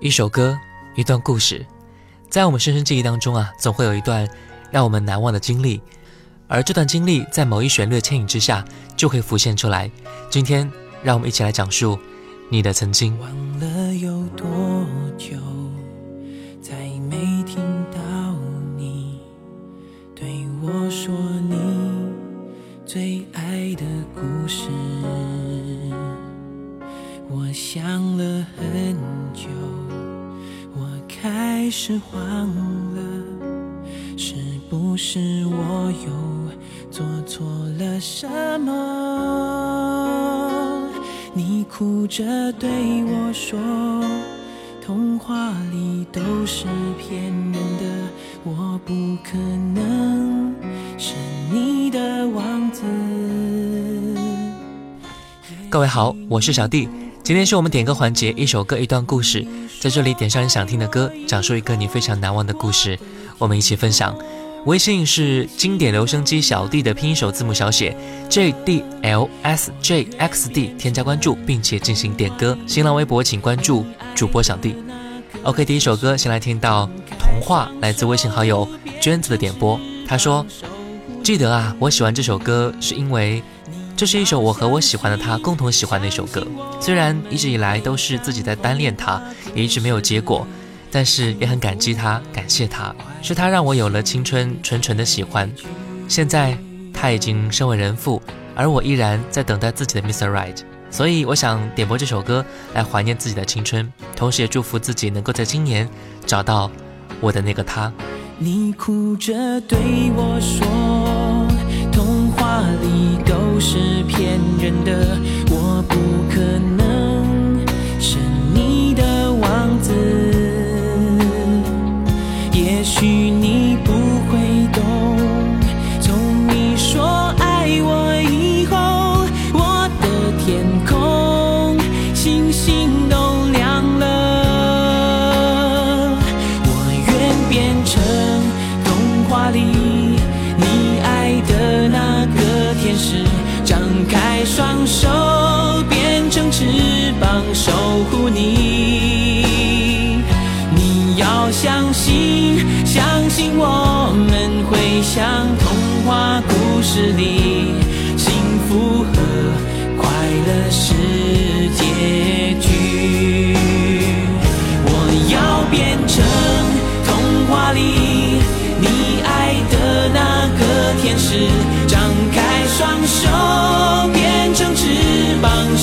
一首歌，一段故事，在我们深深记忆当中啊，总会有一段让我们难忘的经历，而这段经历在某一旋律的牵引之下，就会浮现出来。今天，让我们一起来讲述你的曾经。忘了有多开始慌了，是不是我又做错了什么？你哭着对我说，童话里都是骗人的，我不可能是你的王子。各位好，我是小弟。今天是我们点歌环节，一首歌一段故事，在这里点上你想听的歌，讲述一个你非常难忘的故事，我们一起分享。微信是经典留声机小弟的拼音首字母小写 J D L S J X D，添加关注并且进行点歌。新浪微博请关注主播小弟。OK，第一首歌先来听到《童话》，来自微信好友娟子的点播。他说：“记得啊，我喜欢这首歌是因为。”这是一首我和我喜欢的他共同喜欢的一首歌，虽然一直以来都是自己在单恋他，也一直没有结果，但是也很感激他，感谢他，是他让我有了青春纯纯的喜欢。现在他已经身为人父，而我依然在等待自己的 Mr. Right，所以我想点播这首歌来怀念自己的青春，同时也祝福自己能够在今年找到我的那个他。你哭着对我说。童话里都是骗人的，我不可能是你的王子。也许你不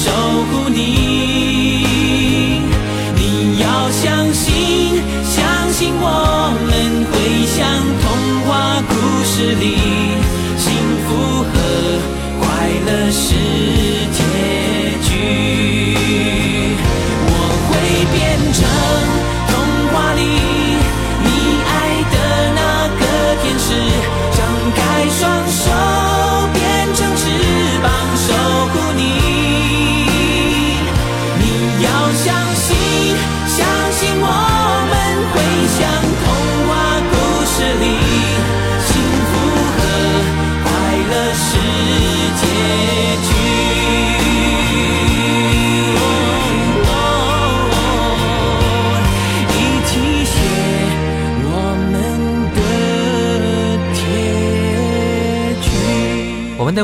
守护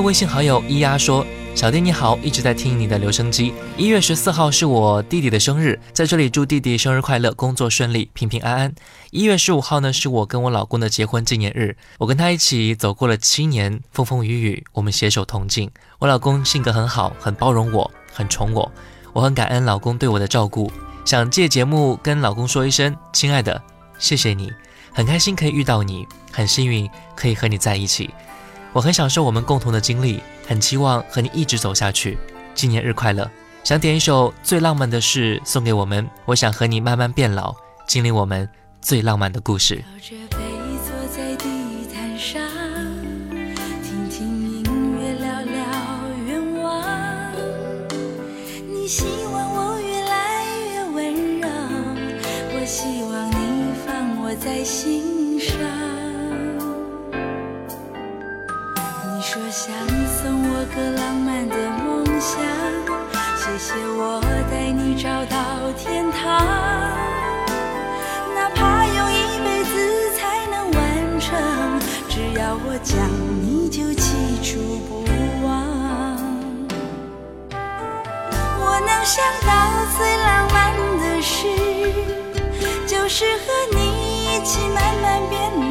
微信好友咿呀说：“小弟你好，一直在听你的留声机。一月十四号是我弟弟的生日，在这里祝弟弟生日快乐，工作顺利，平平安安。一月十五号呢是我跟我老公的结婚纪念日，我跟他一起走过了七年风风雨雨，我们携手同进。我老公性格很好，很包容我，很宠我，我很感恩老公对我的照顾。想借节目跟老公说一声，亲爱的，谢谢你，很开心可以遇到你，很幸运可以和你在一起。”我很享受我们共同的经历，很期望和你一直走下去。纪念日快乐！想点一首最浪漫的事送给我们。我想和你慢慢变老，经历我们最浪漫的故事。在多想送我个浪漫的梦想，谢谢我带你找到天堂，哪怕用一辈子才能完成，只要我讲，你就记住不忘。我能想到最浪漫的事，就是和你一起慢慢变老。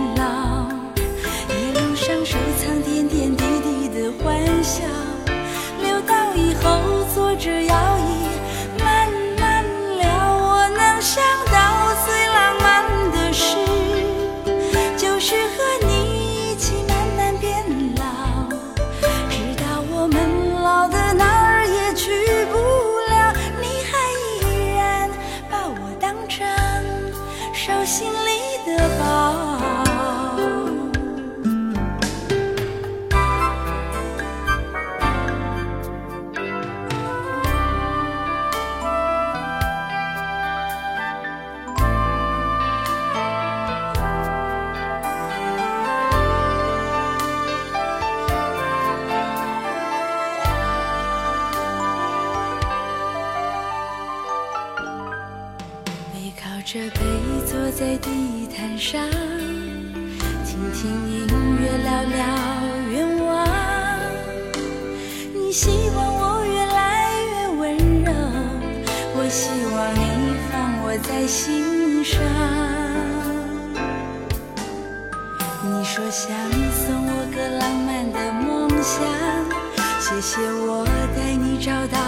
说想送我个浪漫的梦想，谢谢我带你找到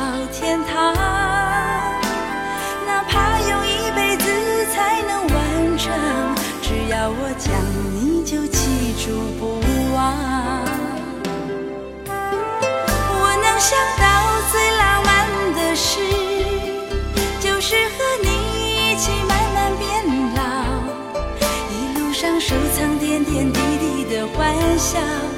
笑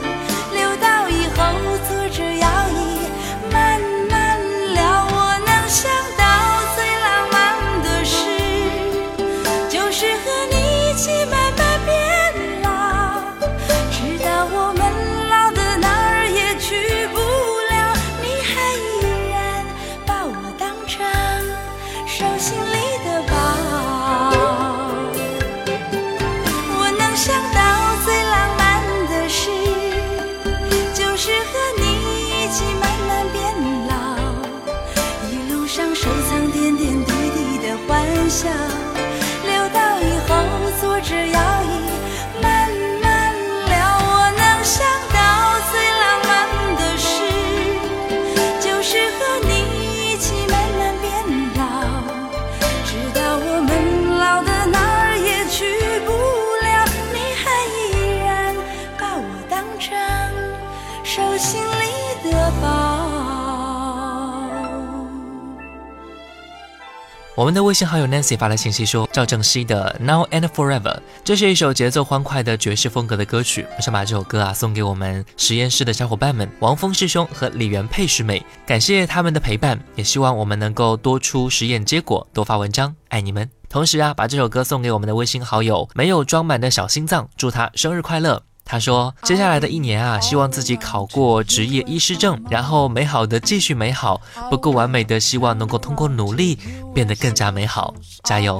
我们的微信好友 Nancy 发来信息说，赵正熙的 Now and Forever，这是一首节奏欢快的爵士风格的歌曲。我想把这首歌啊送给我们实验室的小伙伴们，王峰师兄和李元佩师妹，感谢他们的陪伴，也希望我们能够多出实验结果，多发文章，爱你们。同时啊，把这首歌送给我们的微信好友没有装满的小心脏，祝他生日快乐。他说：“接下来的一年啊，希望自己考过职业医师证，然后美好的继续美好，不够完美的希望能够通过努力变得更加美好，加油！”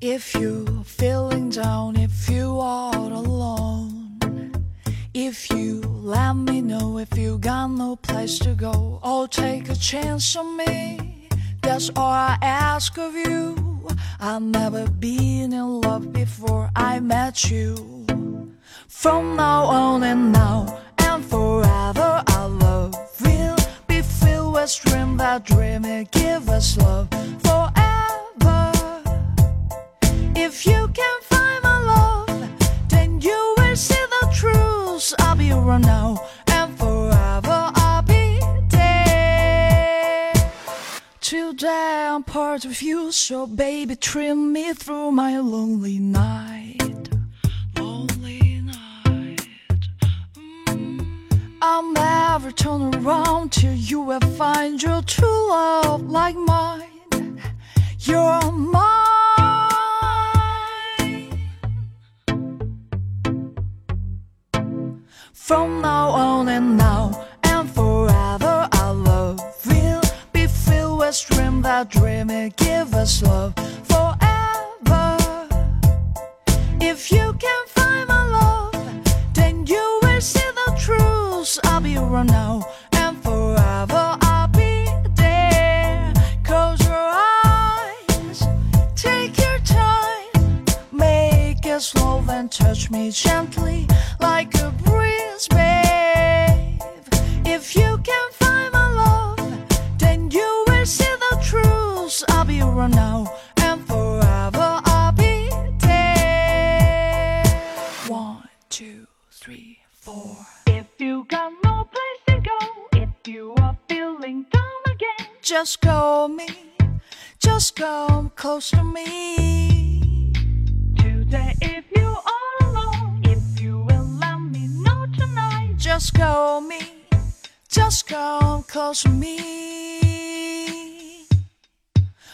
If you're feeling down, if you are alone, if you let me know if you got no place to go, or take a chance on me. That's all I ask of you. I've never been in love before I met you. From now on and now and forever, our love will be filled with dream that dream it give us love forever. If you can I'll now and forever. I'll be there. Today I'm part of you, so baby, trim me through my lonely night. Lonely night. Mm. I'll never turn around till you will find your true love like mine. You're mine. From now on and now and forever, our love will be filled with dream that dreaming give us love forever. If you can find my love, then you will see the truth. I'll be around now and forever. I'll be there. Close your eyes, take your time, make it slow and touch me gently like a breeze, babe. If you can find my love, then you will see the truth. I'll be around now and forever. I'll be there. One, two, three, four. If you got no place to go, if you are feeling down again, just call me, just come close to me. Today, just call me, just come close to me.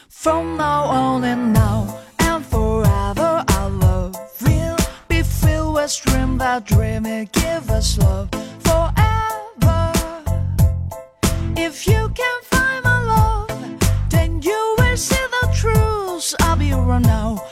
From now on and now and forever, our love will be filled with dream that dreaming give us love forever. If you can find my love, then you will see the truth. I'll be around now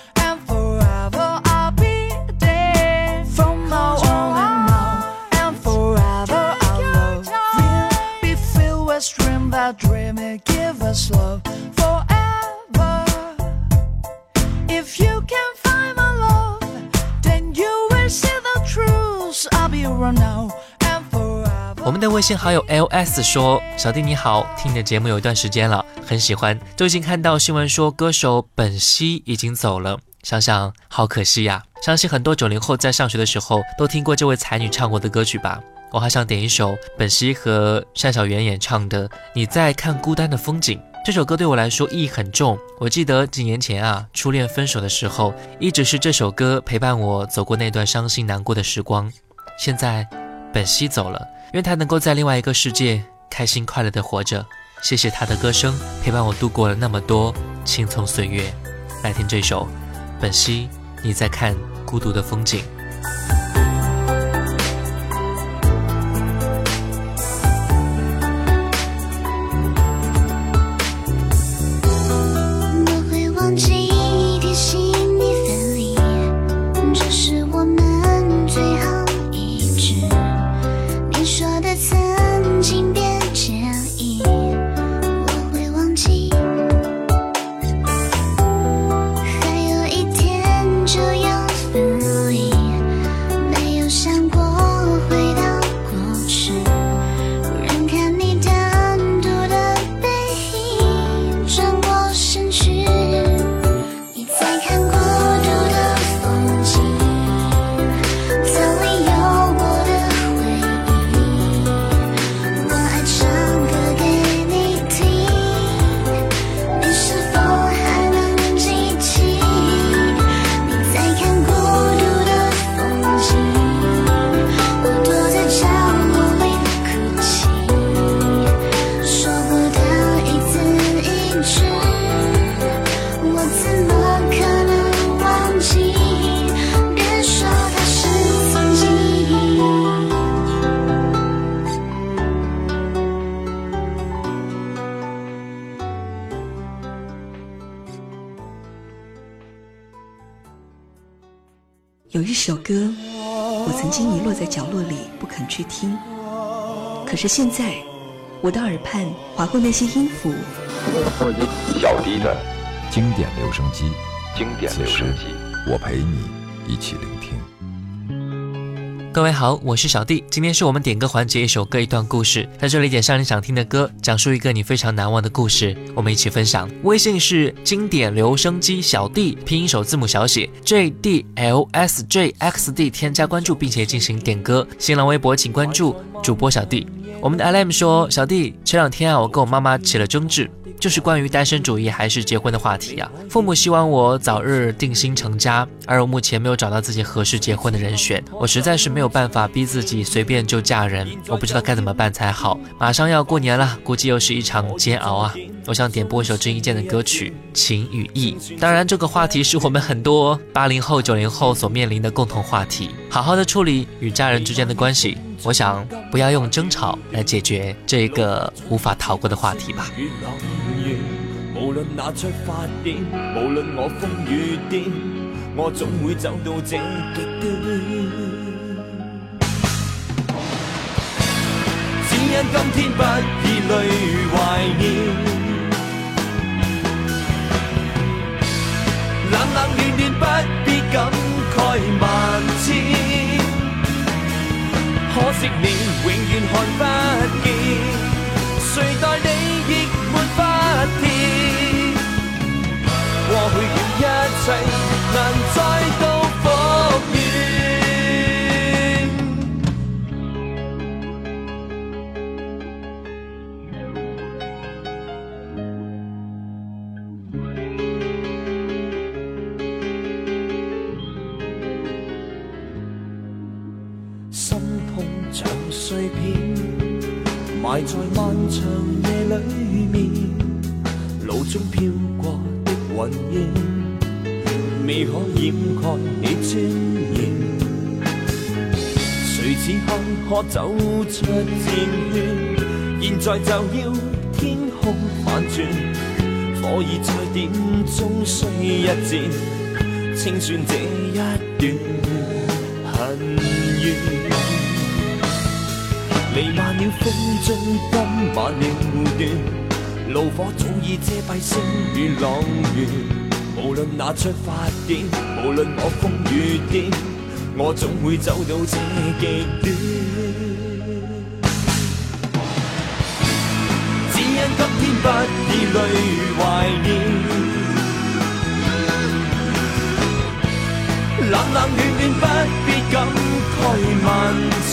微信好友 LS 说：“小弟你好，听你的节目有一段时间了，很喜欢。最近看到新闻说歌手本兮已经走了，想想好可惜呀。相信很多九零后在上学的时候都听过这位才女唱过的歌曲吧。我还想点一首本兮和单小媛演唱的《你在看孤单的风景》。这首歌对我来说意义很重。我记得几年前啊，初恋分手的时候，一直是这首歌陪伴我走过那段伤心难过的时光。现在本兮走了。”愿他能够在另外一个世界开心快乐的活着。谢谢他的歌声陪伴我度过了那么多青葱岁月。来听这首《本兮你在看孤独的风景》。是现在，我的耳畔划过那些音符，小弟的经典留声机，经典留声机。我陪你一起聆听。各位好，我是小弟，今天是我们点歌环节，一首歌一段故事，在这里点上你想听的歌，讲述一个你非常难忘的故事，我们一起分享。微信是经典留声机小弟，拼音首字母小写 J D L S J X D，添加关注并且进行点歌。新浪微博请关注主播小弟。我们的 L M 说，小弟前两天啊，我跟我妈妈起了争执。就是关于单身主义还是结婚的话题啊。父母希望我早日定心成家，而我目前没有找到自己合适结婚的人选，我实在是没有办法逼自己随便就嫁人，我不知道该怎么办才好。马上要过年了，估计又是一场煎熬啊。我想点播一首郑伊健的歌曲《情与义》。当然，这个话题是我们很多八零后、九零后所面临的共同话题。好好的处理与家人之间的关系，我想不要用争吵来解决这个无法逃过的话题吧。如朗月，無論那出發點，無論我瘋與癲，我總會走到這極端。只因今天不以淚懷念。冷冷暖暖不必感慨萬千，可惜你永远看不见，谁待你亦没法填。过去的一切难再度埋在漫長夜裏面，路中飄過的雲煙，未可掩蓋你尊嚴。誰此刻可走出戰圈？現在就要天空反轉，火已在點終須一战，清算這一段恨怨。弥漫了風中今晚了斷，怒火早已遮蔽星與朗月。無論那出發點，無論我瘋與癲，我總會走到這極端。只因今天不以淚懷念。冷冷暖暖不必感慨万千，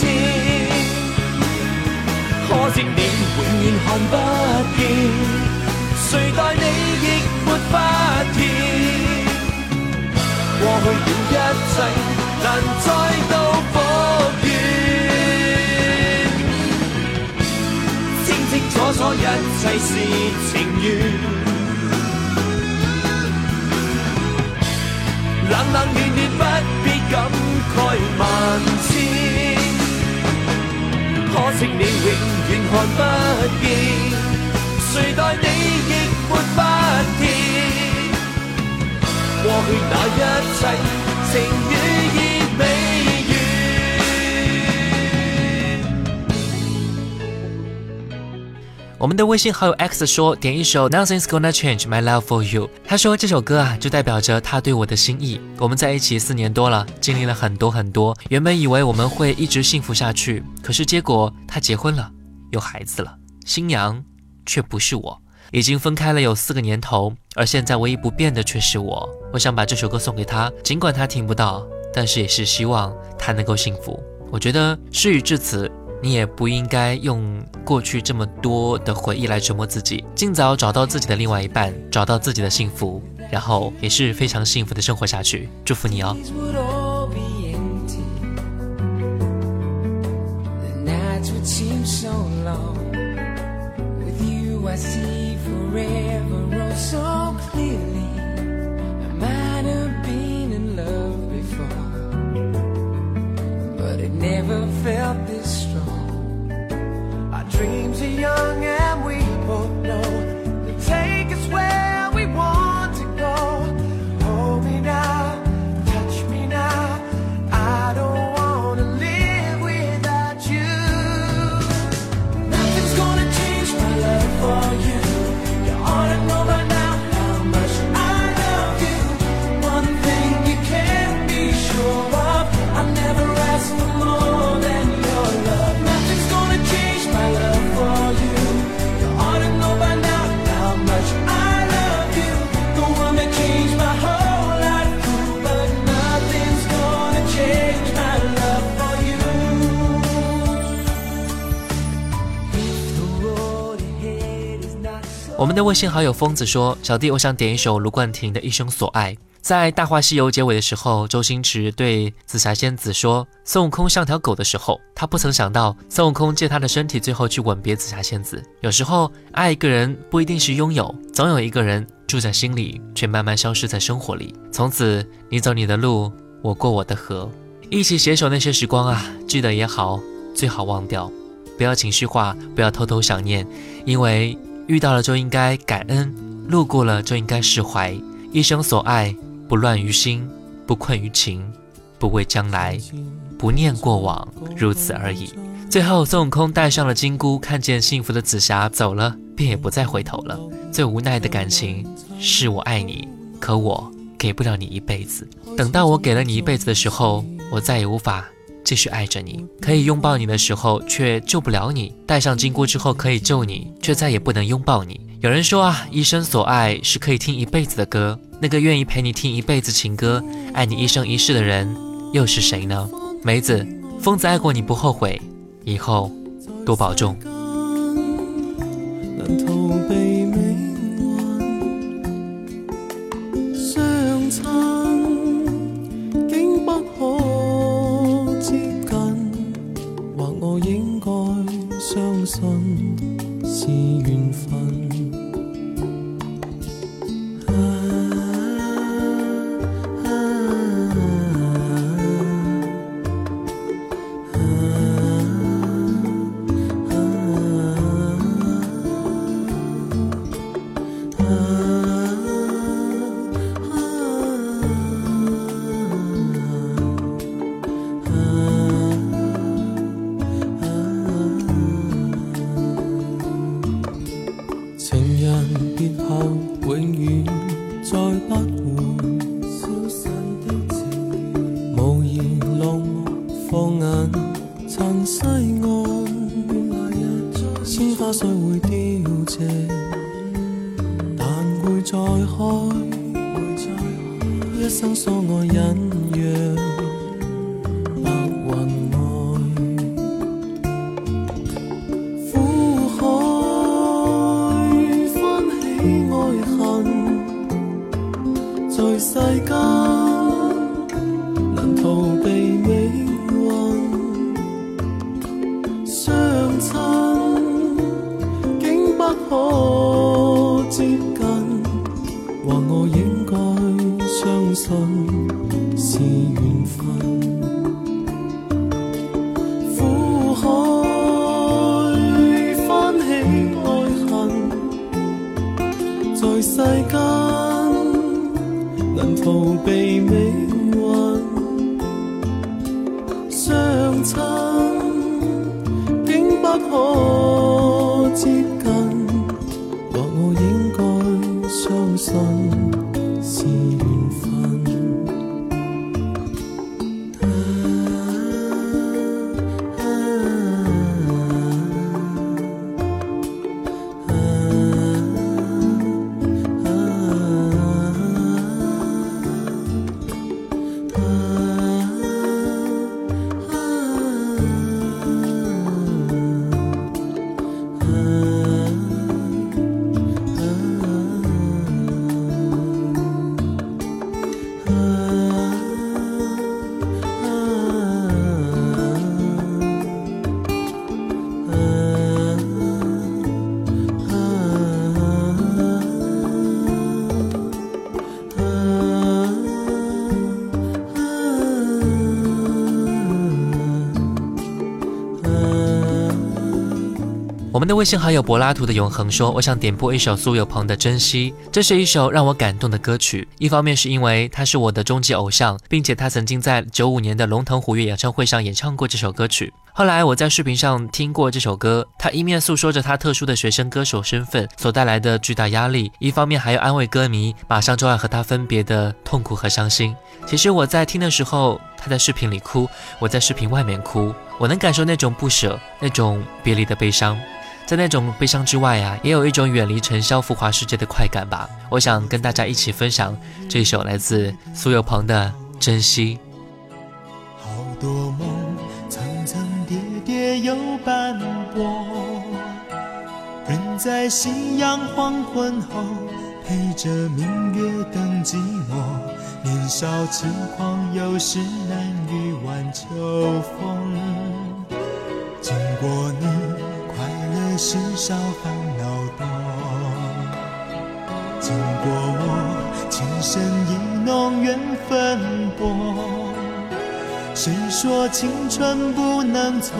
可惜你永遠看不見，誰待你亦沒法填。過去了一切難再度復原，清清楚楚一切是情緣。冷冷暖暖不必感慨萬千，可惜你永远看不见，谁待你亦没法填。过去那一切情缘我们的微信好友 X 说：“点一首 Nothing's Gonna Change My Love for You。他说这首歌啊，就代表着他对我的心意。我们在一起四年多了，经历了很多很多。原本以为我们会一直幸福下去，可是结果他结婚了，有孩子了，新娘却不是我。已经分开了有四个年头，而现在唯一不变的却是我。我想把这首歌送给他，尽管他听不到，但是也是希望他能够幸福。我觉得事已至此。你也不应该用过去这么多的回忆来折磨自己，尽早找到自己的另外一半，找到自己的幸福，然后也是非常幸福的生活下去。祝福你哦。Never felt this dreams are young and we 我们的微信好友疯子说：“小弟，我想点一首卢冠廷的《一生所爱》。在《大话西游》结尾的时候，周星驰对紫霞仙子说‘孙悟空像条狗的时候，他不曾想到孙悟空借他的身体，最后去吻别紫霞仙子。有时候爱一个人不一定是拥有，总有一个人住在心里，却慢慢消失在生活里。从此你走你的路，我过我的河，一起携手那些时光啊，记得也好，最好忘掉，不要情绪化，不要偷偷想念，因为遇到了就应该感恩。路过了就应该释怀，一生所爱，不乱于心，不困于情，不畏将来，不念过往，如此而已。最后，孙悟空戴上了金箍，看见幸福的紫霞走了，便也不再回头了。最无奈的感情是我爱你，可我给不了你一辈子。等到我给了你一辈子的时候，我再也无法继续爱着你。可以拥抱你的时候，却救不了你；戴上金箍之后可以救你，却再也不能拥抱你。有人说啊，一生所爱是可以听一辈子的歌。那个愿意陪你听一辈子情歌，爱你一生一世的人，又是谁呢？梅子，疯子爱过你不后悔。以后多保重。信是缘分。的微信好友柏拉图的永恒说：“我想点播一首苏有朋的《珍惜》，这是一首让我感动的歌曲。一方面是因为他是我的终极偶像，并且他曾经在九五年的龙腾虎跃演唱会上演唱过这首歌曲。后来我在视频上听过这首歌，他一面诉说着他特殊的学生歌手身份所带来的巨大压力，一方面还要安慰歌迷马上就要和他分别的痛苦和伤心。其实我在听的时候，他在视频里哭，我在视频外面哭，我能感受那种不舍，那种别离的悲伤。”在那种悲伤之外啊，也有一种远离尘嚣浮华世界的快感吧。我想跟大家一起分享这首来自苏有朋的《珍惜》。好多梦层层叠叠又斑驳，人在夕阳黄昏后，陪着明月等寂寞。年少轻狂，有时难御晚秋风。经过你，世上，烦恼多。经过我，情深意浓，缘分薄。谁说青春不能错？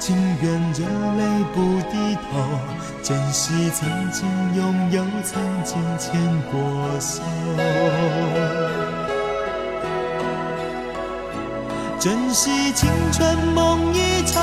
情愿热泪不低头，珍惜曾经拥有，曾经牵过手。珍惜青春梦一场，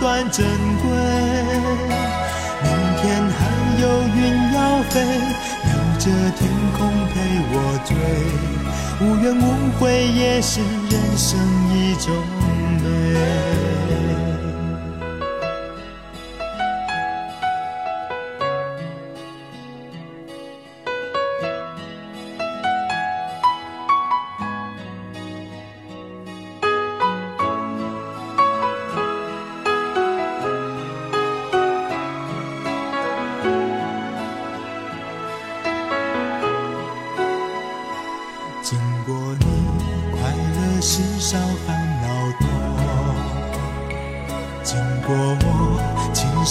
段珍贵？明天还有云要飞，留着天空陪我追。无怨无悔也是人生一种美。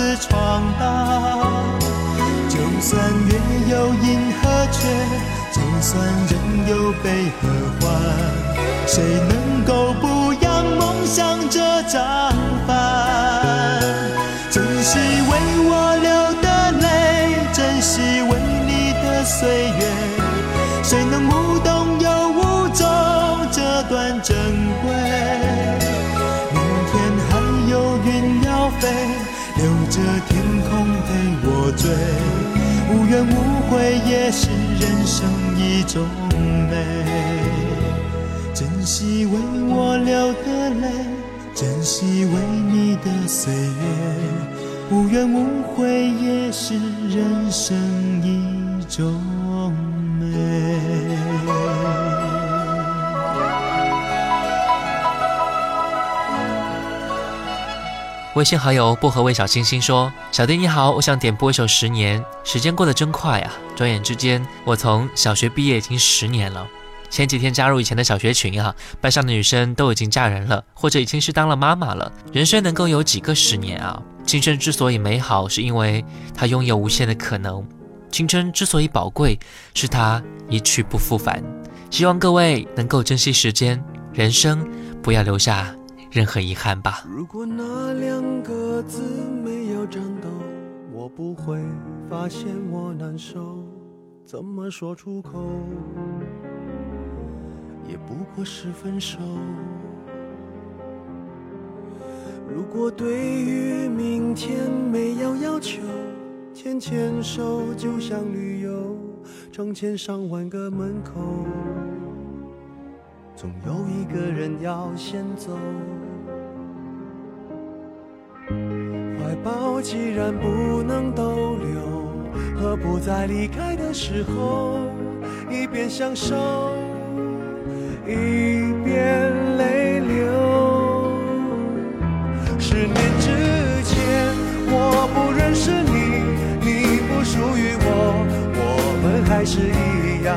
自闯荡？就算月有阴和缺，就算人有悲和欢，谁能够不扬梦想这张帆？珍惜为我流的泪，珍惜为你的岁月。谁能无动天空陪我追。无怨无悔也是人生一种美。珍惜为我流的泪，珍惜为你的岁月。无怨无悔也是人生一种微信好友薄荷味小星星说：“小弟你好，我想点播一首《十年》。时间过得真快啊，转眼之间，我从小学毕业已经十年了。前几天加入以前的小学群啊，班上的女生都已经嫁人了，或者已经是当了妈妈了。人生能够有几个十年啊？青春之所以美好，是因为它拥有无限的可能；青春之所以宝贵，是它一去不复返。希望各位能够珍惜时间，人生不要留下任何遗憾吧。”如果那两个字没有颤抖，我不会发现我难受。怎么说出口，也不过是分手。如果对于明天没有要求，牵牵手就像旅游，成千上万个门口，总有一个人要先走。怀抱既然不能逗留，何不在离开的时候，一边享受，一边泪流。十年之前，我不认识你，你不属于我，我们还是一样，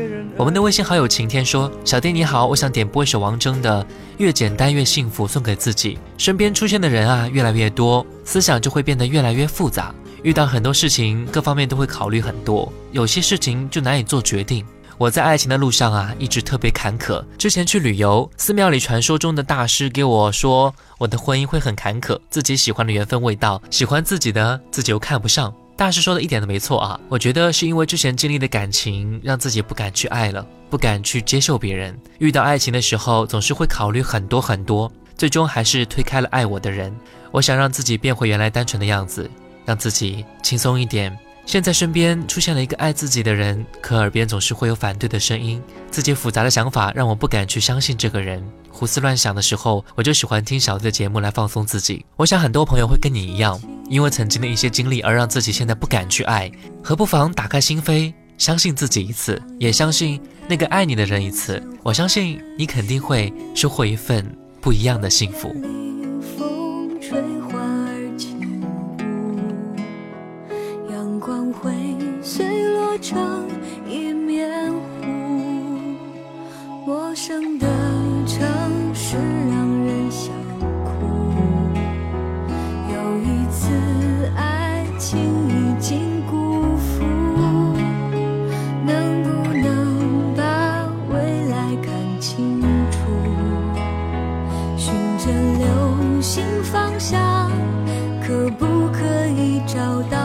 我们的微信好友晴天说：“小弟你好，我想点播一首王铮的《越简单越幸福》，送给自己。身边出现的人啊越来越多，思想就会变得越来越复杂，遇到很多事情，各方面都会考虑很多，有些事情就难以做决定。”我在爱情的路上啊，一直特别坎坷。之前去旅游，寺庙里传说中的大师给我说，我的婚姻会很坎坷，自己喜欢的缘分未到，喜欢自己的自己又看不上。大师说的一点都没错啊，我觉得是因为之前经历的感情，让自己不敢去爱了，不敢去接受别人。遇到爱情的时候，总是会考虑很多很多，最终还是推开了爱我的人。我想让自己变回原来单纯的样子，让自己轻松一点。现在身边出现了一个爱自己的人，可耳边总是会有反对的声音，自己复杂的想法让我不敢去相信这个人。胡思乱想的时候，我就喜欢听小弟的节目来放松自己。我想很多朋友会跟你一样，因为曾经的一些经历而让自己现在不敢去爱，何不妨打开心扉，相信自己一次，也相信那个爱你的人一次。我相信你肯定会收获一份不一样的幸福。成一面湖，陌生的城市让人想哭。有一次爱情已经辜负，能不能把未来看清楚？循着流星方向，可不可以找到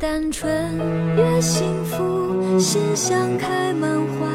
单纯越幸福，心像开满花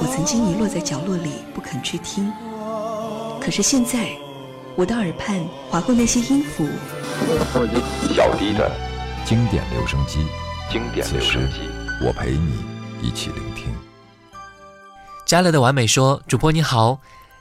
我曾经遗落在角落里不肯去听，可是现在，我的耳畔划过那些音符。小迪的经典留声机，经典留声机，我陪你一起聆听。加乐的完美说：“主播你好，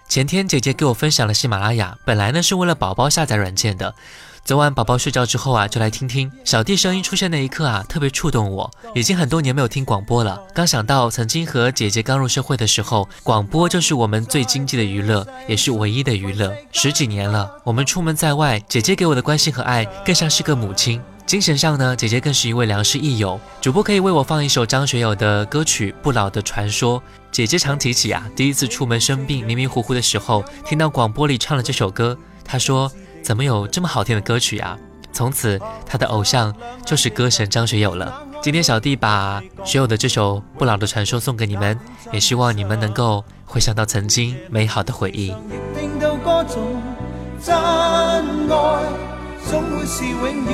前天姐姐给我分享了喜马拉雅，本来呢是为了宝宝下载软件的。”昨晚宝宝睡觉之后啊，就来听听小弟声音出现那一刻啊，特别触动我。已经很多年没有听广播了，刚想到曾经和姐姐刚入社会的时候，广播就是我们最经济的娱乐，也是唯一的娱乐。十几年了，我们出门在外，姐姐给我的关心和爱更像是个母亲。精神上呢，姐姐更是一位良师益友。主播可以为我放一首张学友的歌曲《不老的传说》。姐姐常提起啊，第一次出门生病迷迷糊糊的时候，听到广播里唱了这首歌，她说。怎么有这么好听的歌曲啊？从此他的偶像就是歌神张学友了。今天小弟把学友的这首《不老的传说》送给你们，也希望你们能够回想到曾经美好的回忆。真爱总会是永远，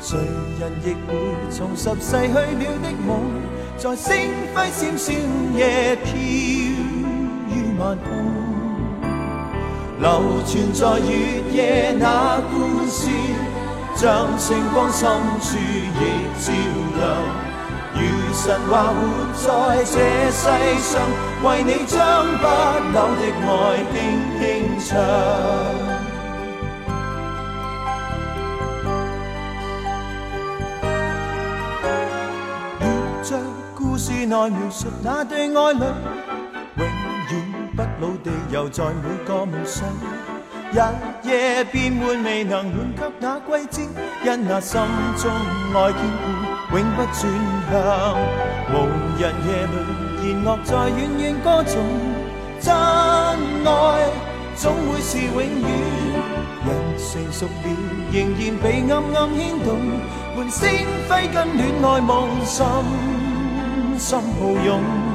谁人亦会重拾逝去了的梦，在星辉闪闪夜飘。流传在月夜那故事，像星光深处亦照亮，如神话活在这世上，为你将不朽的爱轻轻唱。沿着故事内描述那对爱侣，老地又在每个梦想，日夜变换未能换给那季节，因那心中爱坚固，永不转向。无人夜里弦乐在远远歌颂，真爱总会是永远。人成熟了，仍然被暗暗牵动，唤星辉跟恋爱梦，深深抱拥。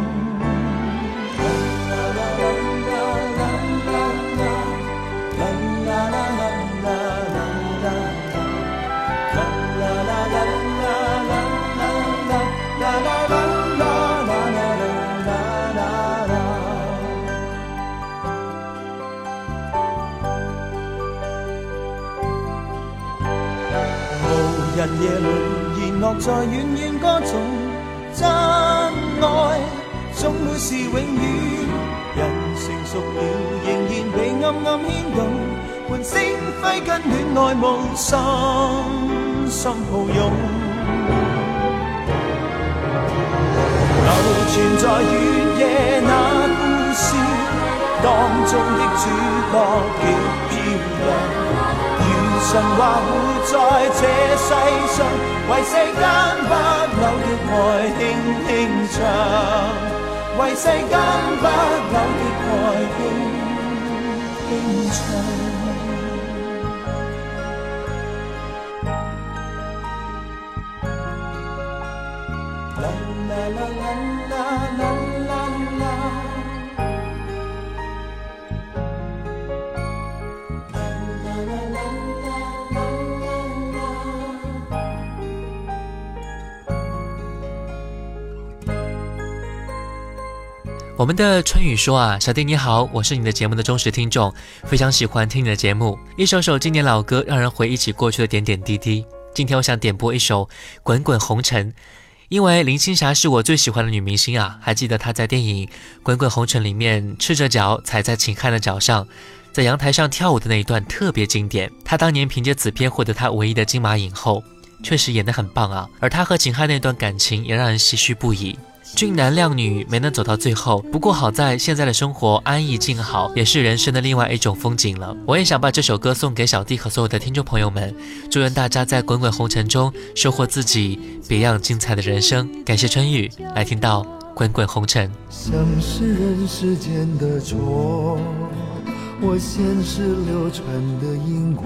夜里弦乐在远远歌颂，真爱总会是永远。人成熟了，仍然被暗暗牵动，唤星辉跟恋爱梦，深深抱拥。流传在月夜那故事当中的主角极漂亮。神话活在这世上，为世间不朽的爱轻轻唱，为世间不朽的爱轻轻唱。我们的春雨说啊，小弟你好，我是你的节目的忠实听众，非常喜欢听你的节目，一首首经典老歌，让人回忆起过去的点点滴滴。今天我想点播一首《滚滚红尘》，因为林青霞是我最喜欢的女明星啊，还记得她在电影《滚滚红尘》里面赤着脚踩在秦汉的脚上，在阳台上跳舞的那一段特别经典。她当年凭借此片获得她唯一的金马影后，确实演得很棒啊。而她和秦汉那段感情也让人唏嘘不已。俊男靓女没能走到最后，不过好在现在的生活安逸静好，也是人生的另外一种风景了。我也想把这首歌送给小弟和所有的听众朋友们，祝愿大家在滚滚红尘中收获自己别样精彩的人生。感谢春雨来听到滚滚红尘。像是人世间的错，我前世流传的因果。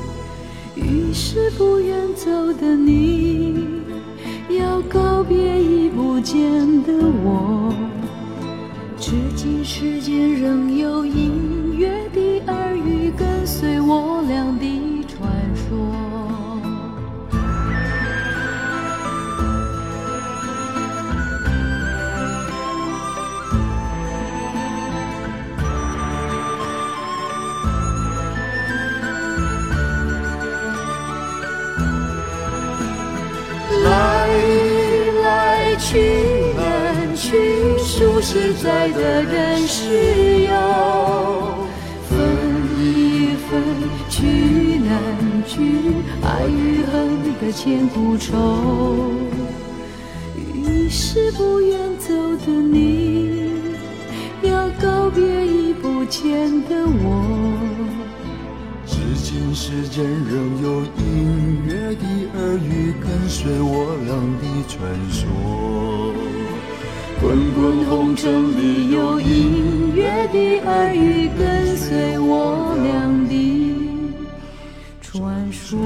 于是不愿走的你，要告别已不见的我。至今世间仍有隐约的耳语，跟随我俩的实在的人是有分一分，聚难聚，爱与恨的千古愁。于是不愿走的你，要告别已不见的我。至今世间仍有隐约的耳语，跟随我俩的传说。滚滚红尘里有隐约的耳语，跟随我俩的传说。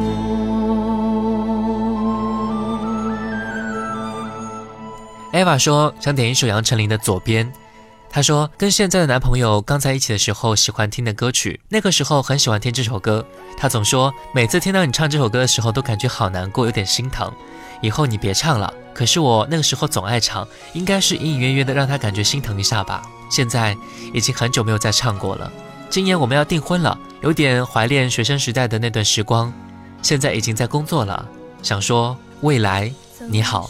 Eva 说想点一首杨丞琳的《左边》。她说跟现在的男朋友刚在一起的时候喜欢听的歌曲，那个时候很喜欢听这首歌。她总说每次听到你唱这首歌的时候都感觉好难过，有点心疼。以后你别唱了。可是我那个时候总爱唱，应该是隐隐约约的让他感觉心疼一下吧。现在已经很久没有再唱过了。今年我们要订婚了，有点怀念学生时代的那段时光。现在已经在工作了，想说未来你好。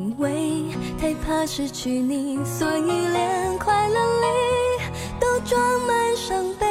为太怕失去你，所以连快乐里。都装满伤悲，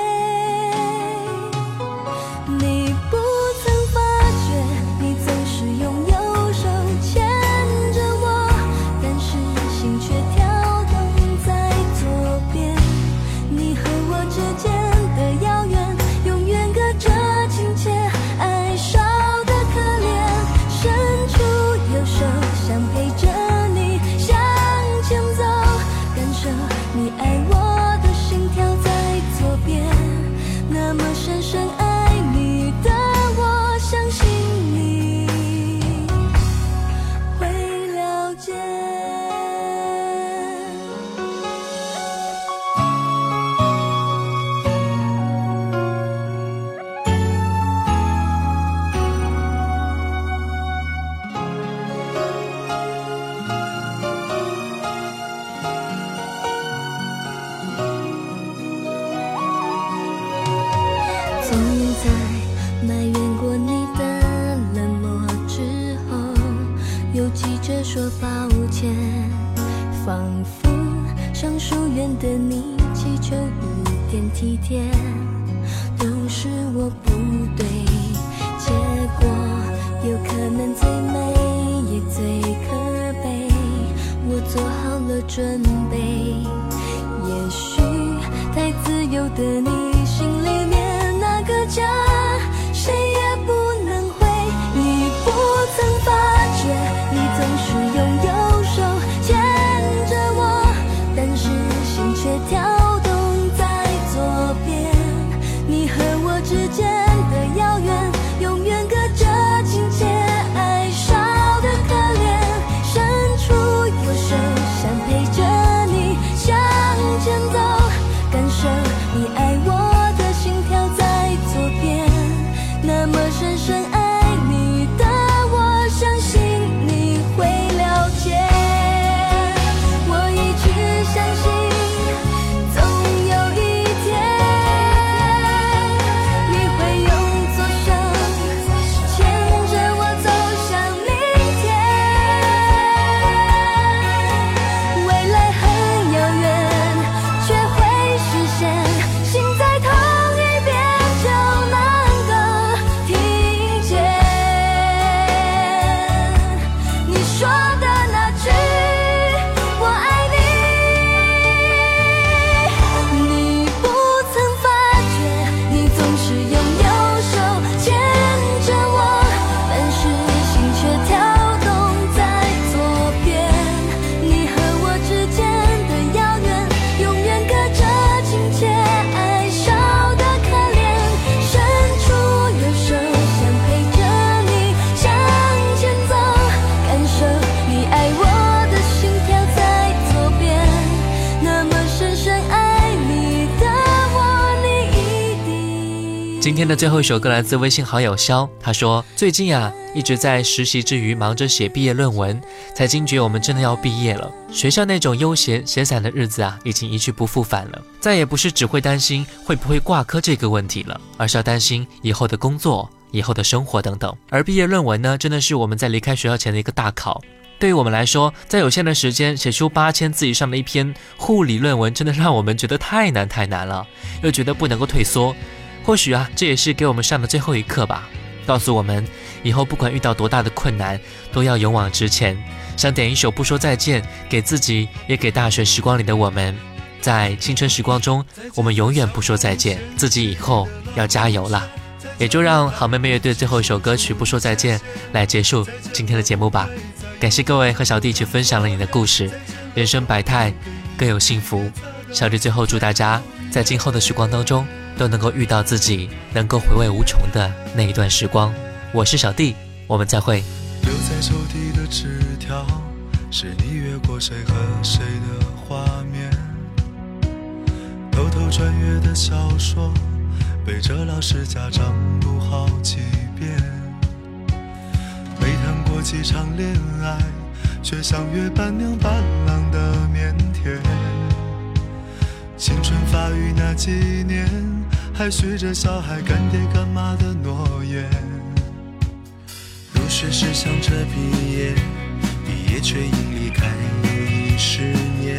天的最后一首歌来自微信好友肖，他说最近啊一直在实习之余忙着写毕业论文，才惊觉我们真的要毕业了。学校那种悠闲闲散的日子啊，已经一去不复返了。再也不是只会担心会不会挂科这个问题了，而是要担心以后的工作、以后的生活等等。而毕业论文呢，真的是我们在离开学校前的一个大考。对于我们来说，在有限的时间写出八千字以上的一篇护理论文，真的让我们觉得太难太难了，又觉得不能够退缩。或许啊，这也是给我们上的最后一课吧，告诉我们以后不管遇到多大的困难，都要勇往直前。想点一首《不说再见》，给自己，也给大学时光里的我们，在青春时光中，我们永远不说再见，自己以后要加油了。也就让好妹妹乐队最后一首歌曲《不说再见》来结束今天的节目吧。感谢各位和小弟一起分享了你的故事，人生百态，各有幸福。小弟最后祝大家在今后的时光当中都能够遇到自己能够回味无穷的那一段时光。我是小弟，我们再会。留在抽屉的纸条，是你越过谁和谁的画面。偷偷穿越的小说，背着老师家长读好几遍。没谈过几场恋爱，却像约伴娘伴郎的腼腆。青春发育那几年，还许着小孩干爹干妈的诺言。入学时想着毕业，毕业却因离开又一十年。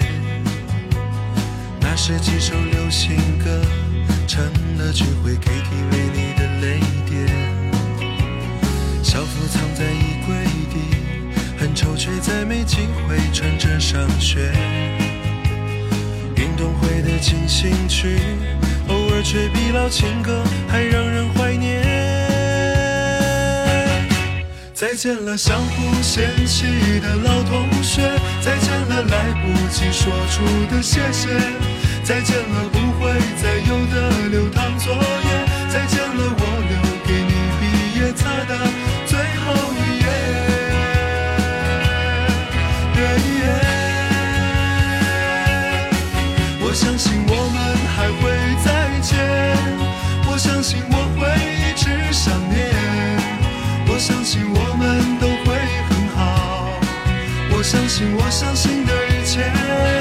那时几首流行歌，成了聚会 KTV 里的泪点。校服藏在衣柜底，很丑却再没机会穿着上学。运动会的进行曲，却比老情歌还让人怀念。再见了相互嫌弃的老同学，再见了来不及说出的谢谢，再见了不会再有的流淌作业，再见了我留给你毕业册的。最后一页，我相信我们还会再见，我相信我会一直想念，我相信我们都会很好，我相信我相信的一切。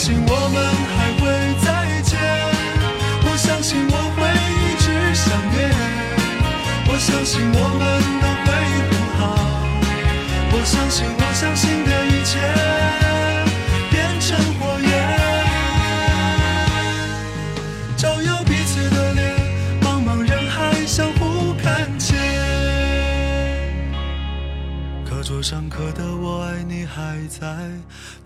相信我们还会再见，我相信我会一直想念，我相信我们都会很好，我相信我相信的一切变成火焰，照耀彼此的脸，茫茫人海相互看见。课桌上刻的我爱你还在。